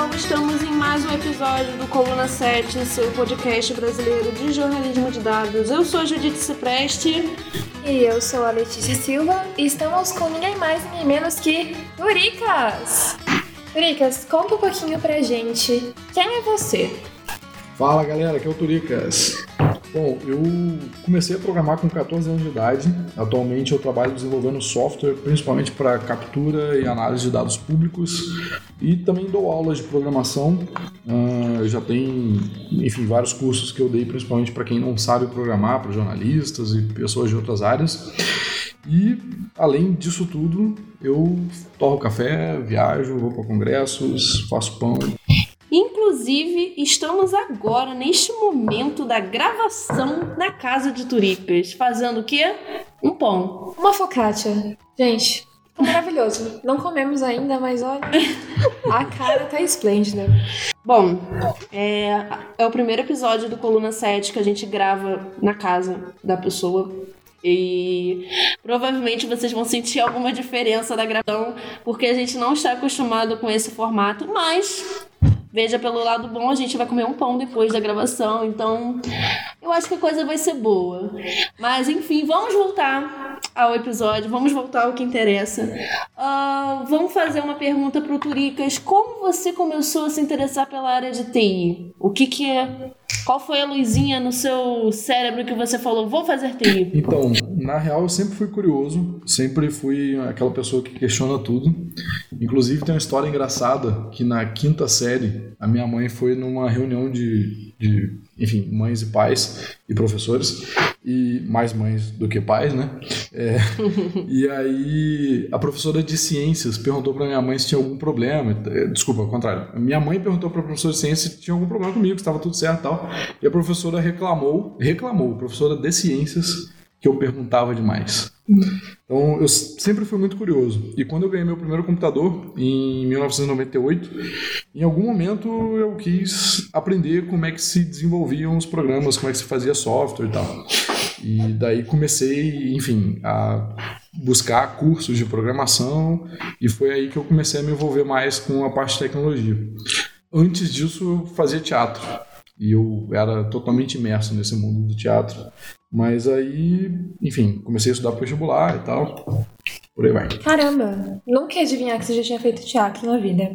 pessoal, estamos em mais um episódio do Coluna 7, seu podcast brasileiro de jornalismo de dados. Eu sou a Judite Cipreste. E eu sou a Letícia Silva e estamos com ninguém mais, ninguém menos que Turicas! Turicas, conta um pouquinho pra gente. Quem é você? Fala galera, aqui é o Turicas. Bom, eu comecei a programar com 14 anos de idade. Atualmente eu trabalho desenvolvendo software, principalmente para captura e análise de dados públicos. E também dou aulas de programação. Uh, já tem, enfim, vários cursos que eu dei, principalmente para quem não sabe programar, para jornalistas e pessoas de outras áreas. E, além disso tudo, eu torro café, viajo, vou para congressos, faço pão. Inclusive, estamos agora, neste momento da gravação na casa de Turipas, fazendo o quê? Um pão. Uma focaccia. Gente, tá maravilhoso. Não comemos ainda, mas olha, a cara tá esplêndida. Bom, é, é o primeiro episódio do Coluna 7 que a gente grava na casa da pessoa. E provavelmente vocês vão sentir alguma diferença da gravação, porque a gente não está acostumado com esse formato, mas Veja pelo lado bom, a gente vai comer um pão depois da gravação, então eu acho que a coisa vai ser boa. Mas enfim, vamos voltar ao episódio, vamos voltar ao que interessa. Uh, vamos fazer uma pergunta pro Turicas: como você começou a se interessar pela área de TI? O que, que é qual foi a luzinha no seu cérebro que você falou, vou fazer TI? Então, na real, eu sempre fui curioso, sempre fui aquela pessoa que questiona tudo. Inclusive, tem uma história engraçada que na quinta série, a minha mãe foi numa reunião de, de enfim, mães e pais e professores, e mais mães do que pais, né? É, e aí a professora de ciências perguntou para minha mãe se tinha algum problema. É, desculpa, ao contrário. Minha mãe perguntou para a professora de ciências se tinha algum problema comigo, se estava tudo certo e tal. E a professora reclamou, reclamou, a professora de ciências, que eu perguntava demais. Então eu sempre fui muito curioso. E quando eu ganhei meu primeiro computador, em 1998, em algum momento eu quis aprender como é que se desenvolviam os programas, como é que se fazia software e tal. E daí comecei, enfim, a buscar cursos de programação e foi aí que eu comecei a me envolver mais com a parte de tecnologia. Antes disso, eu fazia teatro. E eu era totalmente imerso nesse mundo do teatro. Mas aí, enfim, comecei a estudar para vestibular e tal. Por aí vai. Caramba, nunca ia adivinhar que você já tinha feito teatro na vida.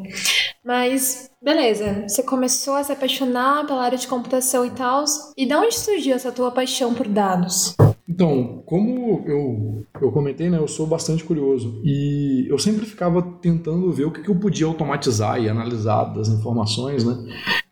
Mas, beleza, você começou a se apaixonar pela área de computação e tal. E de onde surgiu essa tua paixão por dados? Então, como eu, eu comentei, né, eu sou bastante curioso e eu sempre ficava tentando ver o que, que eu podia automatizar e analisar das informações, né?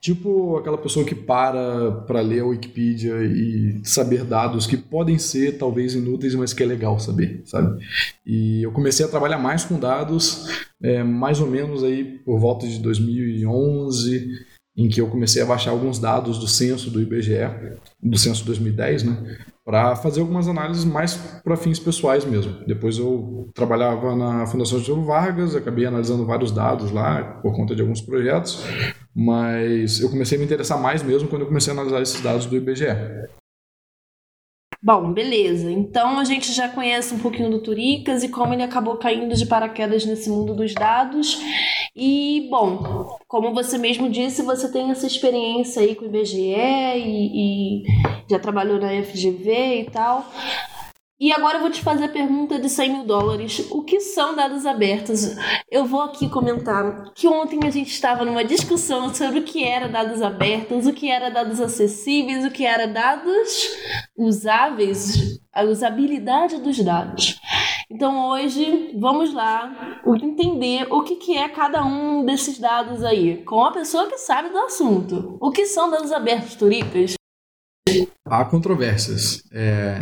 Tipo aquela pessoa que para para ler a Wikipedia e saber dados que podem ser talvez inúteis, mas que é legal saber, sabe? E eu comecei a trabalhar mais com dados, é, mais ou menos aí por volta de 2011, em que eu comecei a baixar alguns dados do censo do IBGE, do censo 2010, né? Para fazer algumas análises mais para fins pessoais mesmo. Depois eu trabalhava na Fundação Getúlio Vargas, acabei analisando vários dados lá por conta de alguns projetos, mas eu comecei a me interessar mais mesmo quando eu comecei a analisar esses dados do IBGE. Bom, beleza. Então a gente já conhece um pouquinho do Turicas e como ele acabou caindo de paraquedas nesse mundo dos dados. E, bom, como você mesmo disse, você tem essa experiência aí com o IBGE e, e já trabalhou na FGV e tal. E agora eu vou te fazer a pergunta de 100 mil dólares. O que são dados abertos? Eu vou aqui comentar que ontem a gente estava numa discussão sobre o que era dados abertos, o que era dados acessíveis, o que era dados usáveis, a usabilidade dos dados. Então hoje vamos lá entender o que, que é cada um desses dados aí, com a pessoa que sabe do assunto. O que são dados abertos, Turipas? Há controvérsias. É...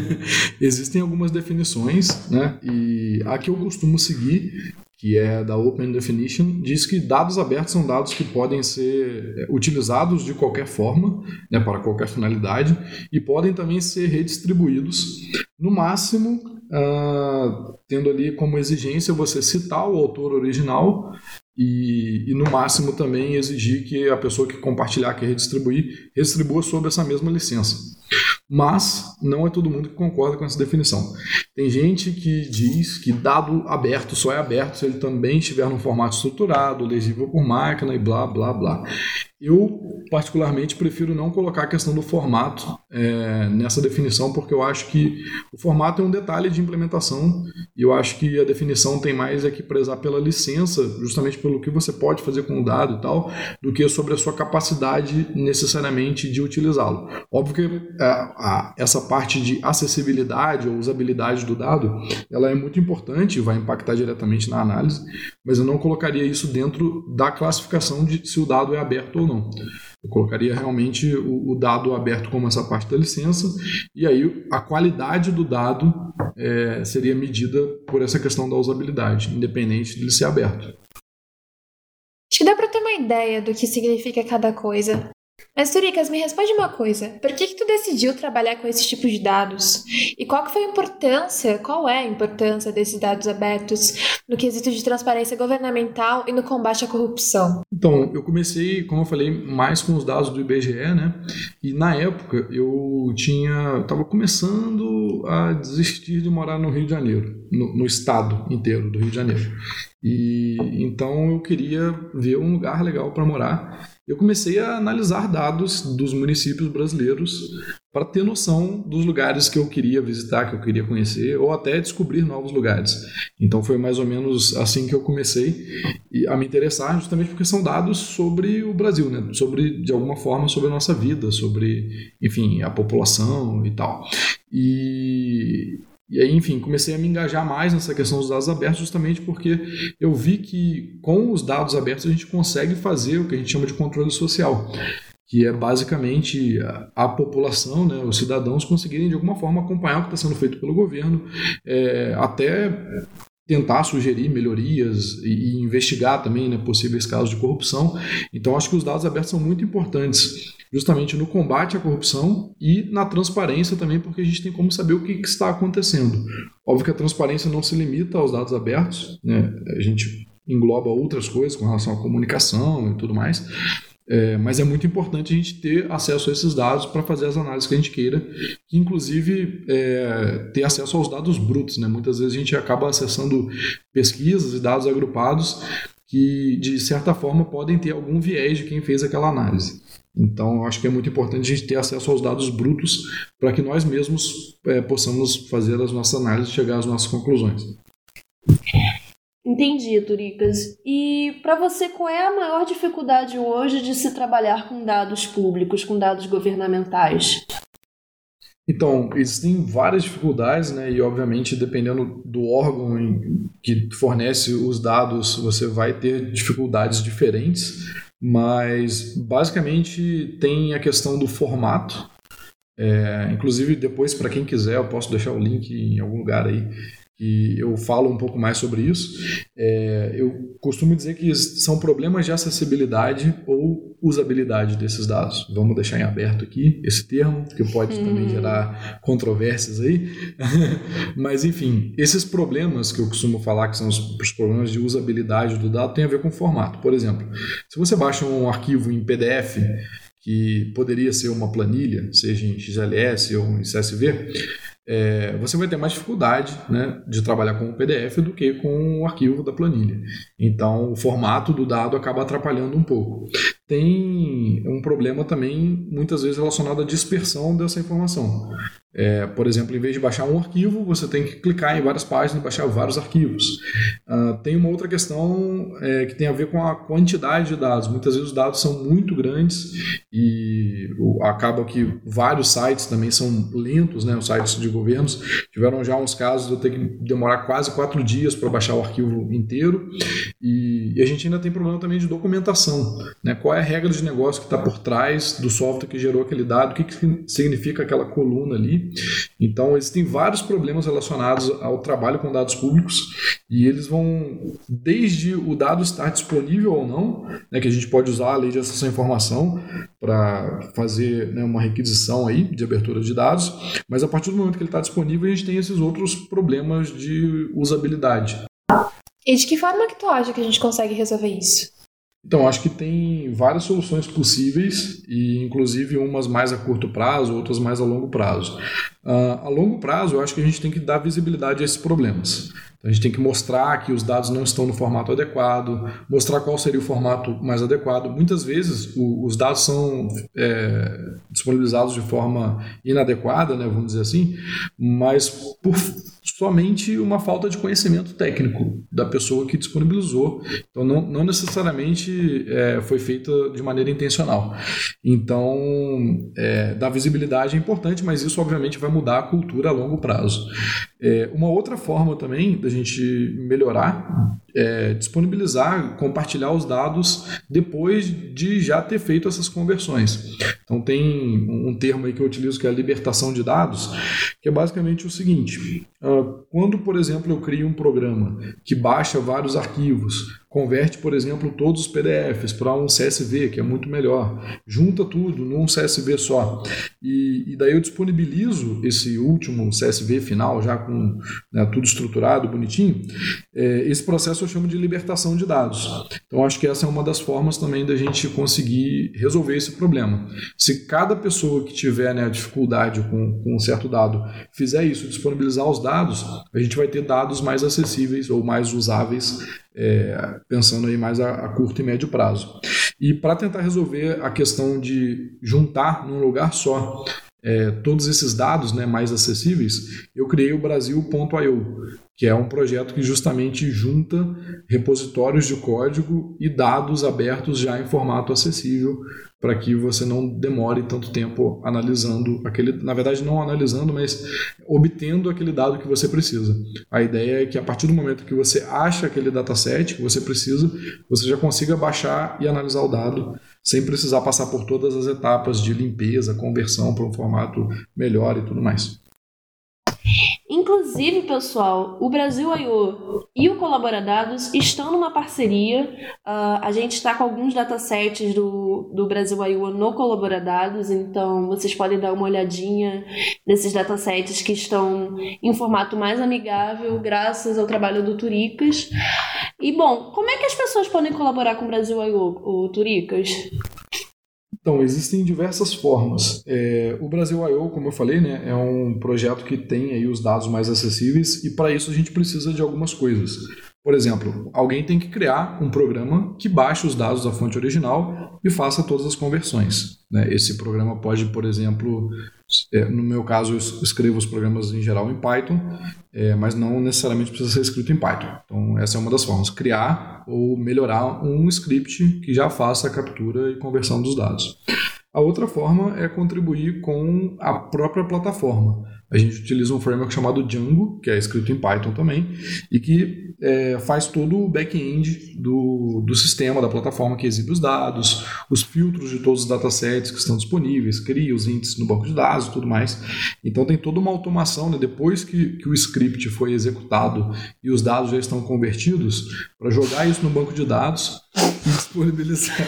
Existem algumas definições, né? E a que eu costumo seguir, que é da Open Definition, diz que dados abertos são dados que podem ser é, utilizados de qualquer forma, né, para qualquer finalidade, e podem também ser redistribuídos, no máximo, uh, tendo ali como exigência você citar o autor original e, e, no máximo também exigir que a pessoa que compartilhar, que redistribuir, redistribua sob essa mesma licença. Mas não é todo mundo que concorda com essa definição. Tem gente que diz que dado aberto só é aberto se ele também estiver num formato estruturado, legível por máquina e blá blá blá. Eu, particularmente, prefiro não colocar a questão do formato é, nessa definição, porque eu acho que o formato é um detalhe de implementação e eu acho que a definição tem mais é que prezar pela licença, justamente pelo que você pode fazer com o dado e tal, do que sobre a sua capacidade necessariamente de utilizá-lo. Óbvio que essa parte de acessibilidade ou usabilidade do dado, ela é muito importante e vai impactar diretamente na análise, mas eu não colocaria isso dentro da classificação de se o dado é aberto ou não. Eu colocaria realmente o, o, dado aberto como essa parte da licença, e aí a qualidade do dado é, seria medida por essa questão da usabilidade, independente de ele ser aberto. Acho que dá para ter uma ideia do que significa cada coisa. Mas, Turicas, me responde uma coisa. Por que, que tu decidiu trabalhar com esse tipo de dados? E qual que foi a importância, qual é a importância desses dados abertos no quesito de transparência governamental e no combate à corrupção? Então, eu comecei, como eu falei, mais com os dados do IBGE, né? E na época eu tinha, estava começando a desistir de morar no Rio de Janeiro, no, no estado inteiro do Rio de Janeiro. E então eu queria ver um lugar legal para morar eu comecei a analisar dados dos municípios brasileiros para ter noção dos lugares que eu queria visitar, que eu queria conhecer, ou até descobrir novos lugares. Então foi mais ou menos assim que eu comecei a me interessar, justamente porque são dados sobre o Brasil, né? sobre, de alguma forma, sobre a nossa vida, sobre, enfim, a população e tal. E e aí, enfim, comecei a me engajar mais nessa questão dos dados abertos, justamente porque eu vi que com os dados abertos a gente consegue fazer o que a gente chama de controle social, que é basicamente a, a população, né, os cidadãos conseguirem de alguma forma acompanhar o que está sendo feito pelo governo, é, até tentar sugerir melhorias e, e investigar também né, possíveis casos de corrupção. Então, acho que os dados abertos são muito importantes justamente no combate à corrupção e na transparência também, porque a gente tem como saber o que, que está acontecendo. Óbvio que a transparência não se limita aos dados abertos, né? a gente engloba outras coisas com relação à comunicação e tudo mais. É, mas é muito importante a gente ter acesso a esses dados para fazer as análises que a gente queira, que inclusive é, ter acesso aos dados brutos. Né? Muitas vezes a gente acaba acessando pesquisas e dados agrupados que, de certa forma, podem ter algum viés de quem fez aquela análise. Então, eu acho que é muito importante a gente ter acesso aos dados brutos para que nós mesmos é, possamos fazer as nossas análises e chegar às nossas conclusões. Entendi, Turicas. E para você, qual é a maior dificuldade hoje de se trabalhar com dados públicos, com dados governamentais? Então, existem várias dificuldades, né? E obviamente, dependendo do órgão que fornece os dados, você vai ter dificuldades diferentes mas basicamente tem a questão do formato. É, inclusive, depois, para quem quiser, eu posso deixar o link em algum lugar aí que eu falo um pouco mais sobre isso. É, eu costumo dizer que são problemas de acessibilidade ou usabilidade desses dados. Vamos deixar em aberto aqui esse termo, que pode uhum. também gerar controvérsias aí. Mas, enfim, esses problemas que eu costumo falar, que são os, os problemas de usabilidade do dado, tem a ver com o formato. Por exemplo, se você baixa um arquivo em PDF, que poderia ser uma planilha, seja em XLS ou em CSV, é, você vai ter mais dificuldade né, de trabalhar com o PDF do que com o arquivo da planilha. Então, o formato do dado acaba atrapalhando um pouco. Tem um problema também, muitas vezes, relacionado à dispersão dessa informação. É, por exemplo, em vez de baixar um arquivo, você tem que clicar em várias páginas e baixar vários arquivos. Uh, tem uma outra questão é, que tem a ver com a quantidade de dados. Muitas vezes os dados são muito grandes e acaba que vários sites também são lentos, né? os sites de governos. Tiveram já uns casos de eu ter que demorar quase quatro dias para baixar o arquivo inteiro. E, e, a gente ainda tem problema também de documentação. Né? Qual é a regra de negócio que está por trás do software que gerou aquele dado? O que, que significa aquela coluna ali? Então, existem vários problemas relacionados ao trabalho com dados públicos e eles vão, desde o dado estar disponível ou não, né, que a gente pode usar a lei de acesso à informação para fazer né, uma requisição aí de abertura de dados, mas a partir do momento que ele está disponível, a gente tem esses outros problemas de usabilidade. E de que forma que tu acha que a gente consegue resolver isso? Então, acho que tem várias soluções possíveis, e inclusive umas mais a curto prazo, outras mais a longo prazo. Uh, a longo prazo, eu acho que a gente tem que dar visibilidade a esses problemas. Então, a gente tem que mostrar que os dados não estão no formato adequado, mostrar qual seria o formato mais adequado. Muitas vezes, o, os dados são é, disponibilizados de forma inadequada, né, vamos dizer assim, mas por somente uma falta de conhecimento técnico da pessoa que disponibilizou. Então, não, não necessariamente é, foi feita de maneira intencional. Então, é, dar visibilidade é importante, mas isso, obviamente, vai mudar a cultura a longo prazo. É, uma outra forma também da gente melhorar é disponibilizar, compartilhar os dados depois de já ter feito essas conversões. Então tem um termo aí que eu utilizo que é libertação de dados, que é basicamente o seguinte: ah, quando, por exemplo, eu crio um programa que baixa vários arquivos, converte, por exemplo, todos os PDFs para um CSV, que é muito melhor, junta tudo num CSV só, e, e daí eu disponibilizo esse último CSV final, já com né, tudo estruturado, bonitinho, é, esse processo eu chamo de libertação de dados. Então, acho que essa é uma das formas também da gente conseguir resolver esse problema. Se cada pessoa que tiver né, dificuldade com, com um certo dado fizer isso, disponibilizar os dados, a gente vai ter dados mais acessíveis ou mais usáveis é, pensando aí mais a, a, curto e médio prazo. E para tentar resolver a questão de juntar num lugar só é, todos esses dados né, mais acessíveis, eu criei o Brasil.io, que é um projeto que justamente junta repositórios de código e dados abertos já em formato acessível para que você não demore tanto tempo analisando aquele, na verdade não analisando, mas obtendo aquele dado que você precisa. A ideia é que a partir do momento que você acha aquele dataset que você precisa, você já consiga baixar e analisar o dado sem precisar passar por todas as etapas de limpeza, conversão para um formato melhor e tudo mais. Inclusive, pessoal, o Brasil I.O. e o Colaboradados estão numa parceria. Uh, a gente está com alguns datasets do, do Brasil I.O. no Colaboradados, então vocês podem dar uma olhadinha nesses datasets que estão em formato mais amigável, graças ao trabalho do Turicas. E bom, como é que as pessoas podem colaborar com o Brasil I.O., o Turicas? Então, existem diversas formas. É, o Brasil I.O., como eu falei, né, é um projeto que tem aí os dados mais acessíveis e para isso a gente precisa de algumas coisas. Por exemplo, alguém tem que criar um programa que baixe os dados da fonte original e faça todas as conversões. Né? Esse programa pode, por exemplo, é, no meu caso, eu escrevo os programas em geral em Python, é, mas não necessariamente precisa ser escrito em Python. Então, essa é uma das formas: criar ou melhorar um script que já faça a captura e conversão dos dados. A outra forma é contribuir com a própria plataforma. A gente utiliza um framework chamado Django, que é escrito em Python também, e que é, faz todo o back-end do, do sistema, da plataforma que exibe os dados, os filtros de todos os datasets que estão disponíveis, cria os índices no banco de dados e tudo mais. Então tem toda uma automação, né, depois que, que o script foi executado e os dados já estão convertidos, para jogar isso no banco de dados e disponibilizar.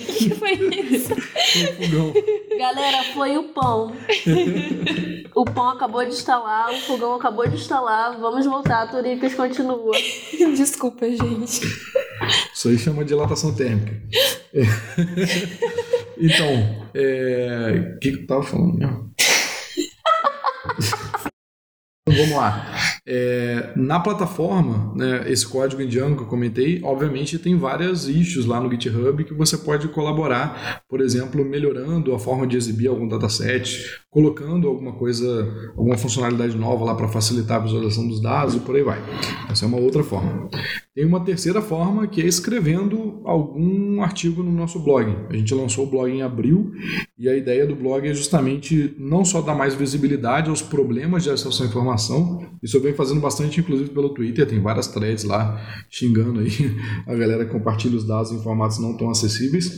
que foi isso? Foi o fogão. Galera, foi o pão. o pão acabou de instalar, o fogão acabou de instalar. Vamos voltar, a Turicas continua. Desculpa, gente. Isso aí chama dilatação térmica. É. Então, é... o que, que eu tava falando mesmo? Então, vamos lá. É, na plataforma, né, esse código em Django que eu comentei, obviamente tem várias issues lá no GitHub que você pode colaborar, por exemplo, melhorando a forma de exibir algum dataset, colocando alguma coisa, alguma funcionalidade nova lá para facilitar a visualização dos dados e por aí vai. Essa é uma outra forma. Tem uma terceira forma que é escrevendo algum artigo no nosso blog. A gente lançou o blog em abril e a ideia do blog é justamente não só dar mais visibilidade aos problemas de acesso à informação, isso eu venho fazendo bastante, inclusive pelo Twitter, tem várias threads lá xingando aí a galera que compartilha os dados em formatos não tão acessíveis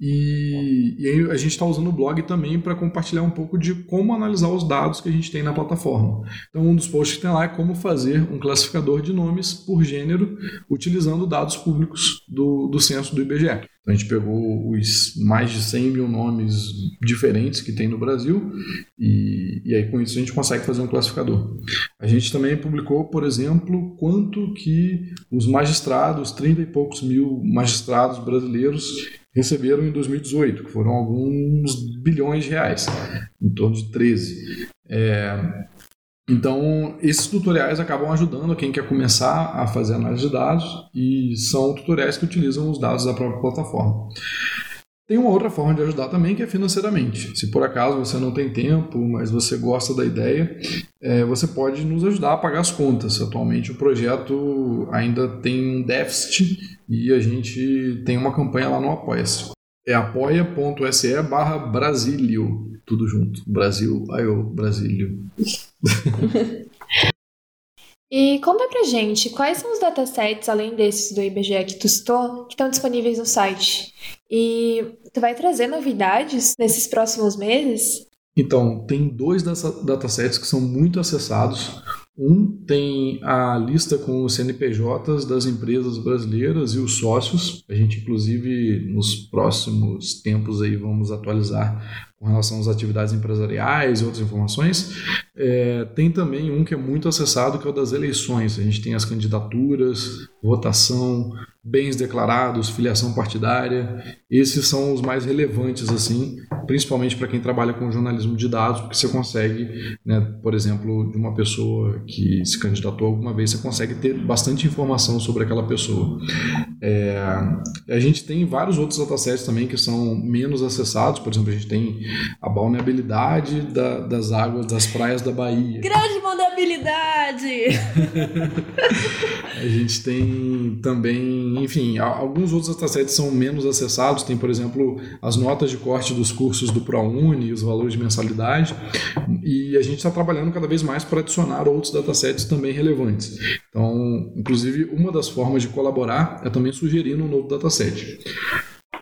E, e a gente está usando o blog também para compartilhar um pouco de como analisar os dados que a gente tem na plataforma. Então, um dos posts que tem lá é como fazer um classificador de nomes por gênero utilizando dados públicos do, do censo do IBGE. Então, a gente pegou os mais de 100 mil nomes diferentes que tem no Brasil e, e aí com isso a gente consegue fazer um classificador. A gente também publicou, por exemplo, quanto que os magistrados, 30 e poucos mil magistrados brasileiros receberam em 2018, que foram alguns bilhões de reais, em torno de 13. É, então, esses tutoriais acabam ajudando quem quer começar a fazer análise de dados e são tutoriais que utilizam os dados da própria plataforma. Tem uma outra forma de ajudar também que é financeiramente. Se por acaso você não tem tempo, mas você gosta da ideia, é, você pode nos ajudar a pagar as contas. Atualmente o projeto ainda tem um déficit e a gente tem uma campanha lá no Apoia-se. É apoia.se barra Brasilio. Tudo junto. Brasil, eu, Brasílio. E conta pra gente, quais são os datasets, além desses do IBGE que tu citou, que estão disponíveis no site? E tu vai trazer novidades nesses próximos meses? Então, tem dois datasets que são muito acessados. Um tem a lista com os CNPJs das empresas brasileiras e os sócios. A gente, inclusive, nos próximos tempos aí vamos atualizar com relação às atividades empresariais e outras informações. É, tem também um que é muito acessado, que é o das eleições. A gente tem as candidaturas, votação, bens declarados, filiação partidária. Esses são os mais relevantes, assim, principalmente para quem trabalha com jornalismo de dados, porque você consegue, né, por exemplo, de uma pessoa que se candidatou alguma vez, você consegue ter bastante informação sobre aquela pessoa. É, a gente tem vários outros datasets também que são menos acessados, por exemplo, a gente tem a balneabilidade da, das águas das praias da Bahia. Grande balneabilidade! a gente tem também, enfim, alguns outros datasets são menos acessados, tem, por exemplo, as notas de corte dos cursos do ProUni, os valores de mensalidade, e a gente está trabalhando cada vez mais para adicionar outros datasets também relevantes. Então, inclusive, uma das formas de colaborar é também sugerindo um novo dataset.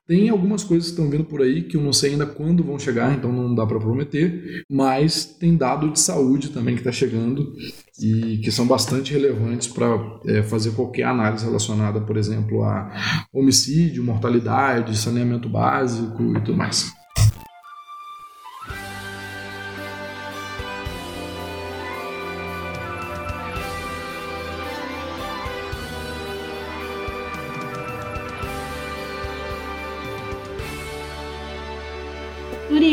Tem algumas coisas que estão vindo por aí que eu não sei ainda quando vão chegar, então não dá para prometer, mas tem dado de saúde também que está chegando e que são bastante relevantes para é, fazer qualquer análise relacionada, por exemplo, a homicídio, mortalidade, saneamento básico e tudo mais.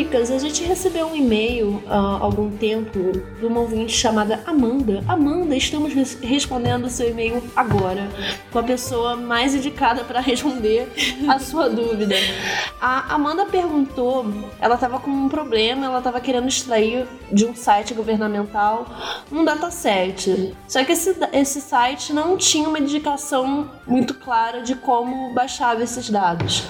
Lucas, a gente recebeu um e-mail há uh, algum tempo de uma ouvinte chamada Amanda. Amanda, estamos respondendo o seu e-mail agora, com a pessoa mais indicada para responder a sua dúvida. A Amanda perguntou, ela estava com um problema, ela estava querendo extrair de um site governamental um dataset. Só que esse, esse site não tinha uma indicação muito clara de como baixava esses dados.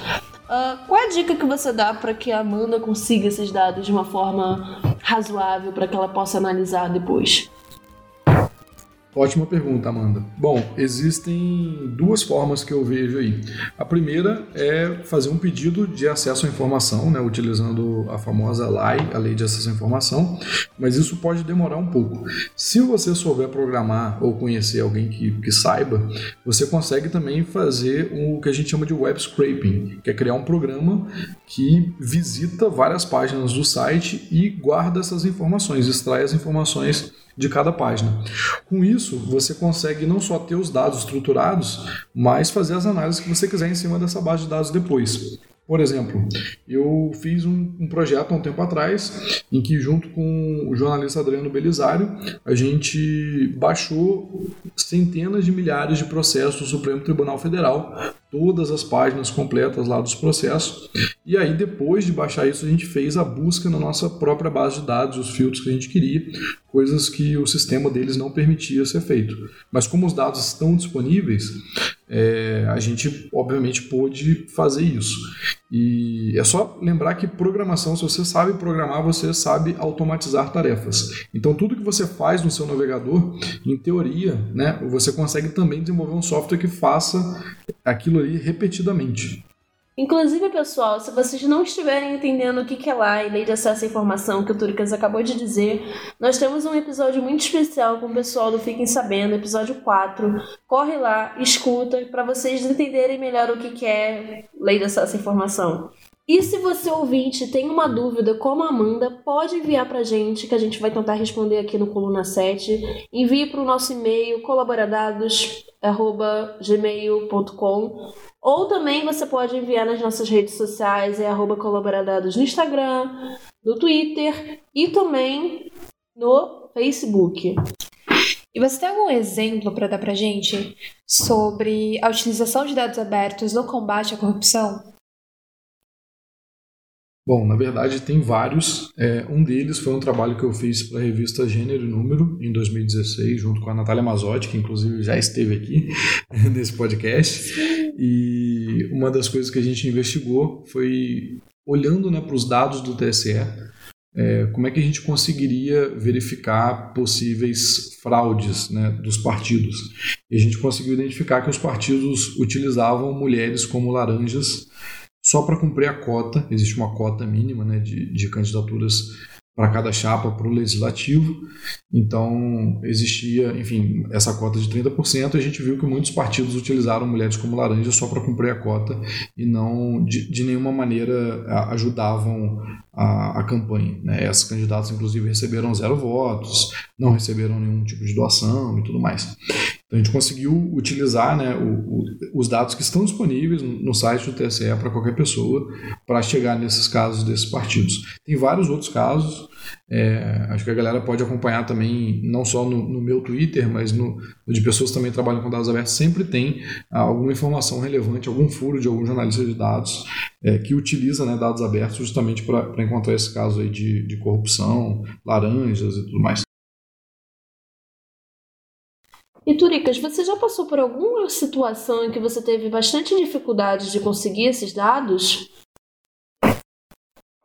Uh, qual é a dica que você dá para que a Amanda consiga esses dados de uma forma razoável para que ela possa analisar depois? Ótima pergunta, Amanda. Bom, existem duas formas que eu vejo aí. A primeira é fazer um pedido de acesso à informação, né, utilizando a famosa LAI, a Lei de Acesso à Informação, mas isso pode demorar um pouco. Se você souber programar ou conhecer alguém que, que saiba, você consegue também fazer o que a gente chama de web scraping, que é criar um programa que visita várias páginas do site e guarda essas informações, extrai as informações de cada página. Com isso, você consegue não só ter os dados estruturados, mas fazer as análises que você quiser em cima dessa base de dados depois. Por exemplo, eu fiz um, um, projeto há um tempo atrás em que, junto com o jornalista Adriano Belisário, a gente baixou centenas de milhares de processos do Supremo Tribunal Federal, todas as páginas completas lá dos processos. E aí, depois de baixar isso, a gente fez a busca na nossa própria base de dados, os filtros que a gente queria, coisas que o sistema deles não permitia ser feito. Mas como os dados estão disponíveis, é, a gente obviamente pôde fazer isso. E é só lembrar que programação, se você sabe programar, você sabe automatizar tarefas. Então tudo que você faz no seu navegador, em teoria, né, você consegue também desenvolver um software que faça aquilo ali repetidamente. Inclusive, pessoal, se vocês não estiverem entendendo o que é lá e lei de acesso à informação que o Turicas acabou de dizer, nós temos um episódio muito especial com o pessoal do Fiquem Sabendo, episódio 4. Corre lá, escuta, para vocês entenderem melhor o que é lei de acesso à informação. E se você ouvinte tem uma dúvida como a Amanda, pode enviar pra gente, que a gente vai tentar responder aqui no Coluna 7. Envie para o nosso e-mail colaboradados@gmail.com ou também você pode enviar nas nossas redes sociais, é arroba colaboradados no Instagram, no Twitter e também no Facebook. E você tem algum exemplo para dar pra gente sobre a utilização de dados abertos no combate à corrupção? Bom, na verdade tem vários. É, um deles foi um trabalho que eu fiz para a revista Gênero e Número em 2016, junto com a Natália Mazotti, que inclusive já esteve aqui nesse podcast. E uma das coisas que a gente investigou foi olhando né, para os dados do TSE, é, como é que a gente conseguiria verificar possíveis fraudes né, dos partidos. E a gente conseguiu identificar que os partidos utilizavam mulheres como laranjas só para cumprir a cota, existe uma cota mínima né, de, de candidaturas para cada chapa para o legislativo. Então, existia, enfim, essa cota de 30%. E a gente viu que muitos partidos utilizaram mulheres como laranja só para cumprir a cota e não, de, de nenhuma maneira, ajudavam a, a campanha. Né? Essas candidatas, inclusive, receberam zero votos, não receberam nenhum tipo de doação e tudo mais. Então a gente conseguiu utilizar né, o, o, os dados que estão disponíveis no site do TSE para qualquer pessoa para chegar nesses casos desses partidos. Tem vários outros casos, é, acho que a galera pode acompanhar também, não só no, no meu Twitter, mas no, de pessoas que também trabalham com dados abertos, sempre tem ah, alguma informação relevante, algum furo de algum jornalista de dados é, que utiliza né, dados abertos justamente para encontrar esse caso aí de, de corrupção, laranjas e tudo mais. E Turicas, você já passou por alguma situação em que você teve bastante dificuldade de conseguir esses dados?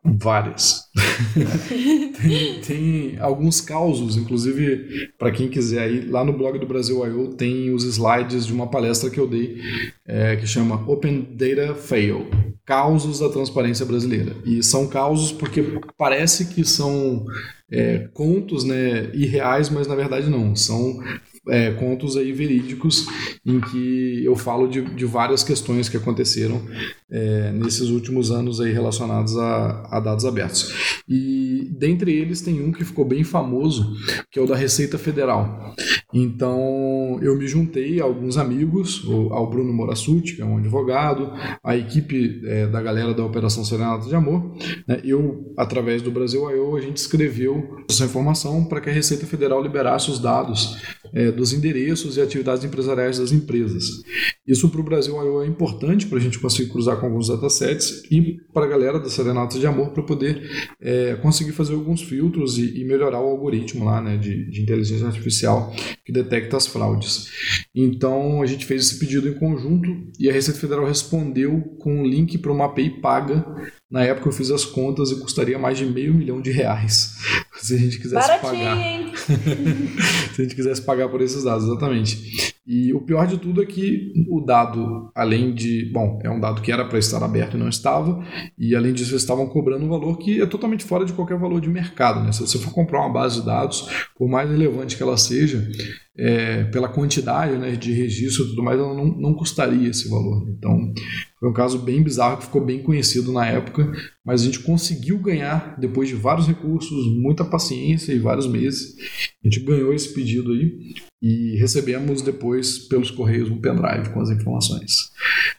Várias. tem, tem, alguns causos, inclusive, para quem quiser ir lá no blog do Brasil I.O. tem os slides de uma palestra que eu dei é, que chama Open Data Fail Causos da Transparência Brasileira. E são causos porque parece que são é, contos né, irreais, mas na verdade não. São é, contos aí verídicos em que eu falo de, de várias questões que aconteceram é, nesses últimos anos aí relacionados a, a, dados abertos. E dentre eles tem um que ficou bem famoso, que é o da Receita Federal. Então eu me juntei a alguns amigos, ao Bruno Morassuti, que é um advogado, a equipe é, da galera da Operação Serenata de Amor. Né, eu, através do Brasil I.O., a gente escreveu essa informação para que a Receita Federal liberasse os dados é, dos endereços e atividades empresariais das empresas. Isso para o Brasil é importante para a gente conseguir cruzar com alguns datasets e para a galera da Serenata de Amor para poder é, conseguir fazer alguns filtros e, e, melhorar o algoritmo lá né, de, de inteligência artificial que detecta as fraudes. Então a gente fez esse pedido em conjunto e a Receita Federal respondeu com um link para uma API paga na época eu fiz as contas e custaria mais de meio milhão de reais se a gente quisesse Baratinho, pagar. Hein? se a gente quisesse pagar por esses dados, exatamente. E o pior de tudo é que o dado, além de. Bom, é um dado que era para estar aberto e não estava, e além disso, eles estavam cobrando um valor que é totalmente fora de qualquer valor de mercado. Né? Se você for comprar uma base de dados, por mais relevante que ela seja, é, pela quantidade né, de registro e tudo mais, ela não, não custaria esse valor. Então, foi um caso bem bizarro que ficou bem conhecido na época, mas a gente conseguiu ganhar, depois de vários recursos, muita paciência e vários meses, a gente ganhou esse pedido aí e recebemos depois pelos correios um pendrive com as informações.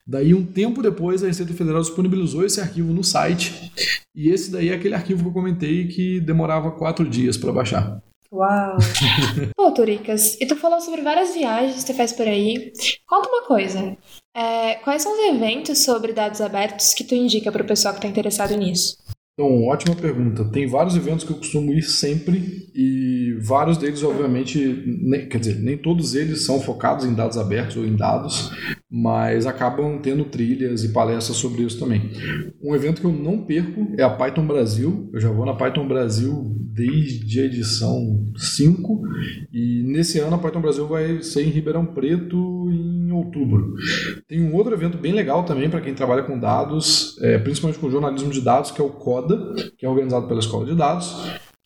Daí, um tempo depois, a Receita Federal disponibilizou esse arquivo no site e esse daí é aquele arquivo que eu comentei que demorava quatro dias para baixar. Uau! Pô, Turicas, e tu falou sobre várias viagens que você faz por aí. Conta uma coisa. É, quais são os eventos sobre dados abertos que tu indica para o pessoal que está interessado nisso? Então, ótima pergunta. Tem vários eventos que eu costumo ir sempre e vários deles, obviamente, nem, quer dizer, nem todos eles são focados em dados abertos ou em dados, mas acabam tendo trilhas e palestras sobre isso também. Um evento que eu não perco é a Python Brasil. Eu já vou na Python Brasil desde a edição 5 e nesse ano a Python Brasil vai ser em Ribeirão Preto em outubro. Tem um outro evento bem legal também para quem trabalha com dados, é, principalmente com jornalismo de dados, que é o CODA, que é organizado pela Escola de Dados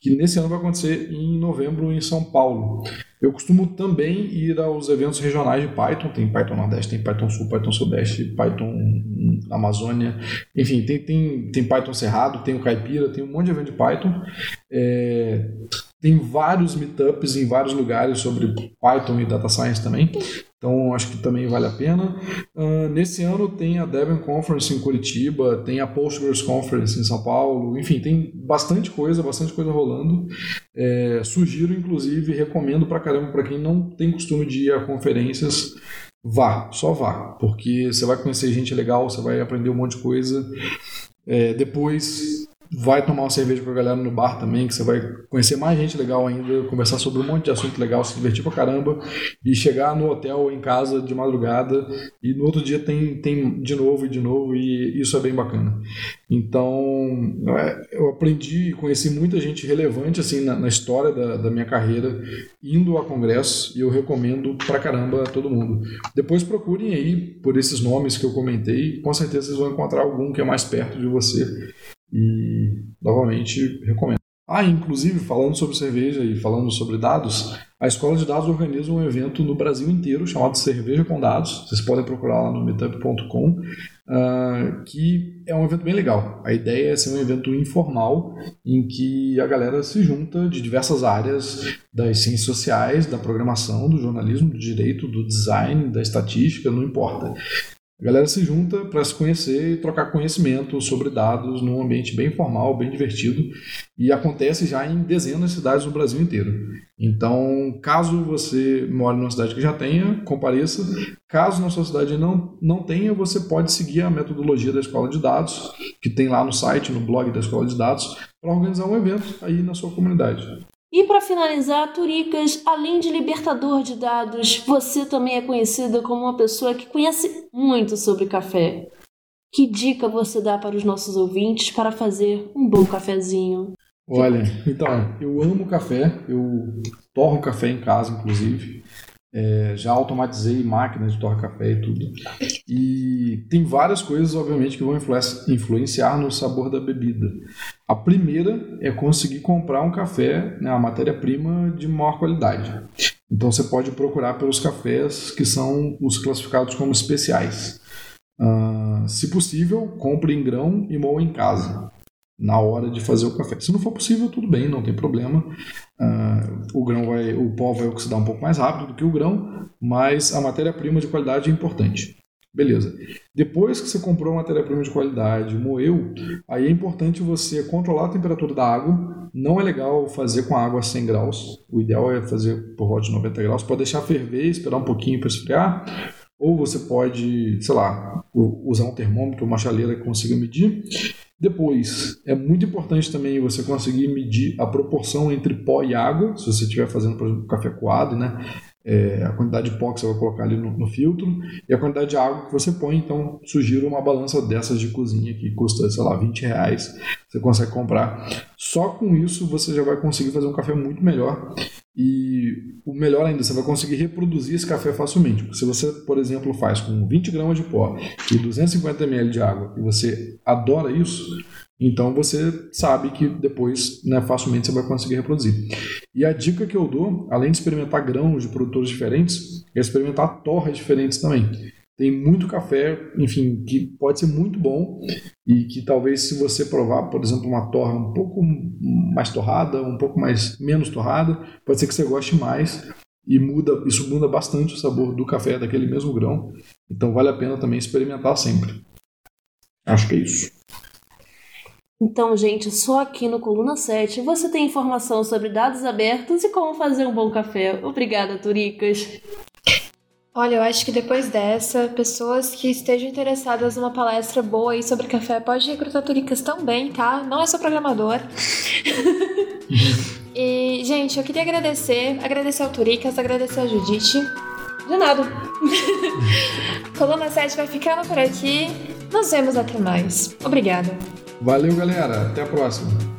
que nesse ano vai acontecer em novembro em São Paulo. Eu costumo também ir aos eventos regionais de Python, tem Python Nordeste, tem Python Sul, Python Sudeste, Python Amazônia, enfim, tem, tem, tem Python Cerrado, tem o Caipira, tem um monte de evento de Python. É, tem vários meetups em vários lugares sobre Python e Data Science também. Então acho que também vale a pena. Uh, nesse ano tem a Debian Conference em Curitiba, tem a Postgres Conference em São Paulo, enfim, tem bastante coisa, bastante coisa rolando. É, sugiro, inclusive, recomendo pra caramba para quem não tem costume de ir a conferências, vá, só vá, porque você vai conhecer gente legal, você vai aprender um monte de coisa. É, depois vai tomar uma cerveja com a galera no bar também, que você vai conhecer mais gente legal ainda, conversar sobre um monte de assunto legal, se divertir pra caramba e chegar no hotel ou em casa de madrugada e no outro dia tem, tem de novo e de novo e isso é bem bacana. Então, é, eu aprendi e conheci muita gente relevante assim na, na história da, da, minha carreira indo a congressos e eu recomendo pra caramba a todo mundo. Depois procurem aí por esses nomes que eu comentei, com certeza vocês vão encontrar algum que é mais perto de você e novamente recomendo. Ah, inclusive, falando sobre cerveja e falando sobre dados, a Escola de Dados organiza um evento no Brasil inteiro chamado Cerveja com Dados. Vocês podem procurar lá no meetup.com, uh, que é um evento bem legal. A ideia é ser um evento informal em que a galera se junta de diversas áreas das ciências sociais, da programação, do jornalismo, do direito, do design, da estatística, não importa. A galera se junta para se conhecer e trocar conhecimento sobre dados num ambiente bem formal, bem divertido, e acontece já em dezenas de cidades no Brasil inteiro. Então, caso você mora numa cidade que já tenha, compareça. Caso na sua cidade não, não tenha, você pode seguir a metodologia da Escola de Dados, que tem lá no site, no blog da Escola de Dados, para organizar um evento aí na sua comunidade. E para finalizar, Turicas, além de libertador de dados, você também é conhecida como uma pessoa que conhece muito sobre café. Que dica você dá para os nossos ouvintes para fazer um bom cafezinho? Olha, então, eu amo café, eu torro café em casa, inclusive. É, já automatizei máquinas de torrar café e tudo. E tem várias coisas, obviamente, que vão influenciar no sabor da bebida. A primeira é conseguir comprar um café, né, a matéria-prima de maior qualidade. Então você pode procurar pelos cafés que são os classificados como especiais. Uh, se possível, compre em grão e moa em casa na hora de fazer o café. Se não for possível, tudo bem, não tem problema. Uh, o grão vai, o pó vai oxidar um pouco mais rápido do que o grão, mas a matéria-prima de qualidade é importante. Beleza. Depois que você comprou a matéria-prima de qualidade, moeu, aí é importante você controlar a temperatura da água. Não é legal fazer com água a 100 graus. O ideal é fazer por volta de 90 graus. Pode deixar ferver, esperar um pouquinho para esfriar. Ou você pode, sei lá, usar um termômetro, uma chaleira que consiga medir. Depois, é muito importante também você conseguir medir a proporção entre pó e água, se você estiver fazendo, por exemplo, café coado, né? É, a quantidade de pó que você vai colocar ali no, no, filtro e a quantidade de água que você põe. Então, sugiro uma balança dessas de cozinha que custa, sei lá, 20 reais. Você consegue comprar. Só com isso você já vai conseguir fazer um café muito melhor e o melhor ainda, você vai conseguir reproduzir esse café facilmente. Se você, por exemplo, faz com 20 gramas de pó e 250 ml de água e você adora isso, então você sabe que depois né, facilmente você vai conseguir reproduzir. E a dica que eu dou, além de experimentar grãos de produtores diferentes, é experimentar torres diferentes também. Tem muito café, enfim, que pode ser muito bom e que talvez se você provar, por exemplo, uma torra um pouco mais torrada, um pouco mais menos torrada, pode ser que você goste mais e muda, isso muda bastante o sabor do café daquele mesmo grão. Então vale a pena também experimentar sempre. Acho que é isso. Então, gente, só aqui no Coluna 7 você tem informação sobre dados abertos e como fazer um bom café. Obrigada, Turicas! Olha, eu acho que depois dessa, pessoas que estejam interessadas numa palestra boa aí sobre café, pode recrutar turicas também, tá? Não é só programador. e, gente, eu queria agradecer, agradecer ao Turicas, agradecer a Judite. De nada. Coluna 7 vai ficando por aqui. Nos vemos até mais. Obrigada. Valeu, galera. Até a próxima.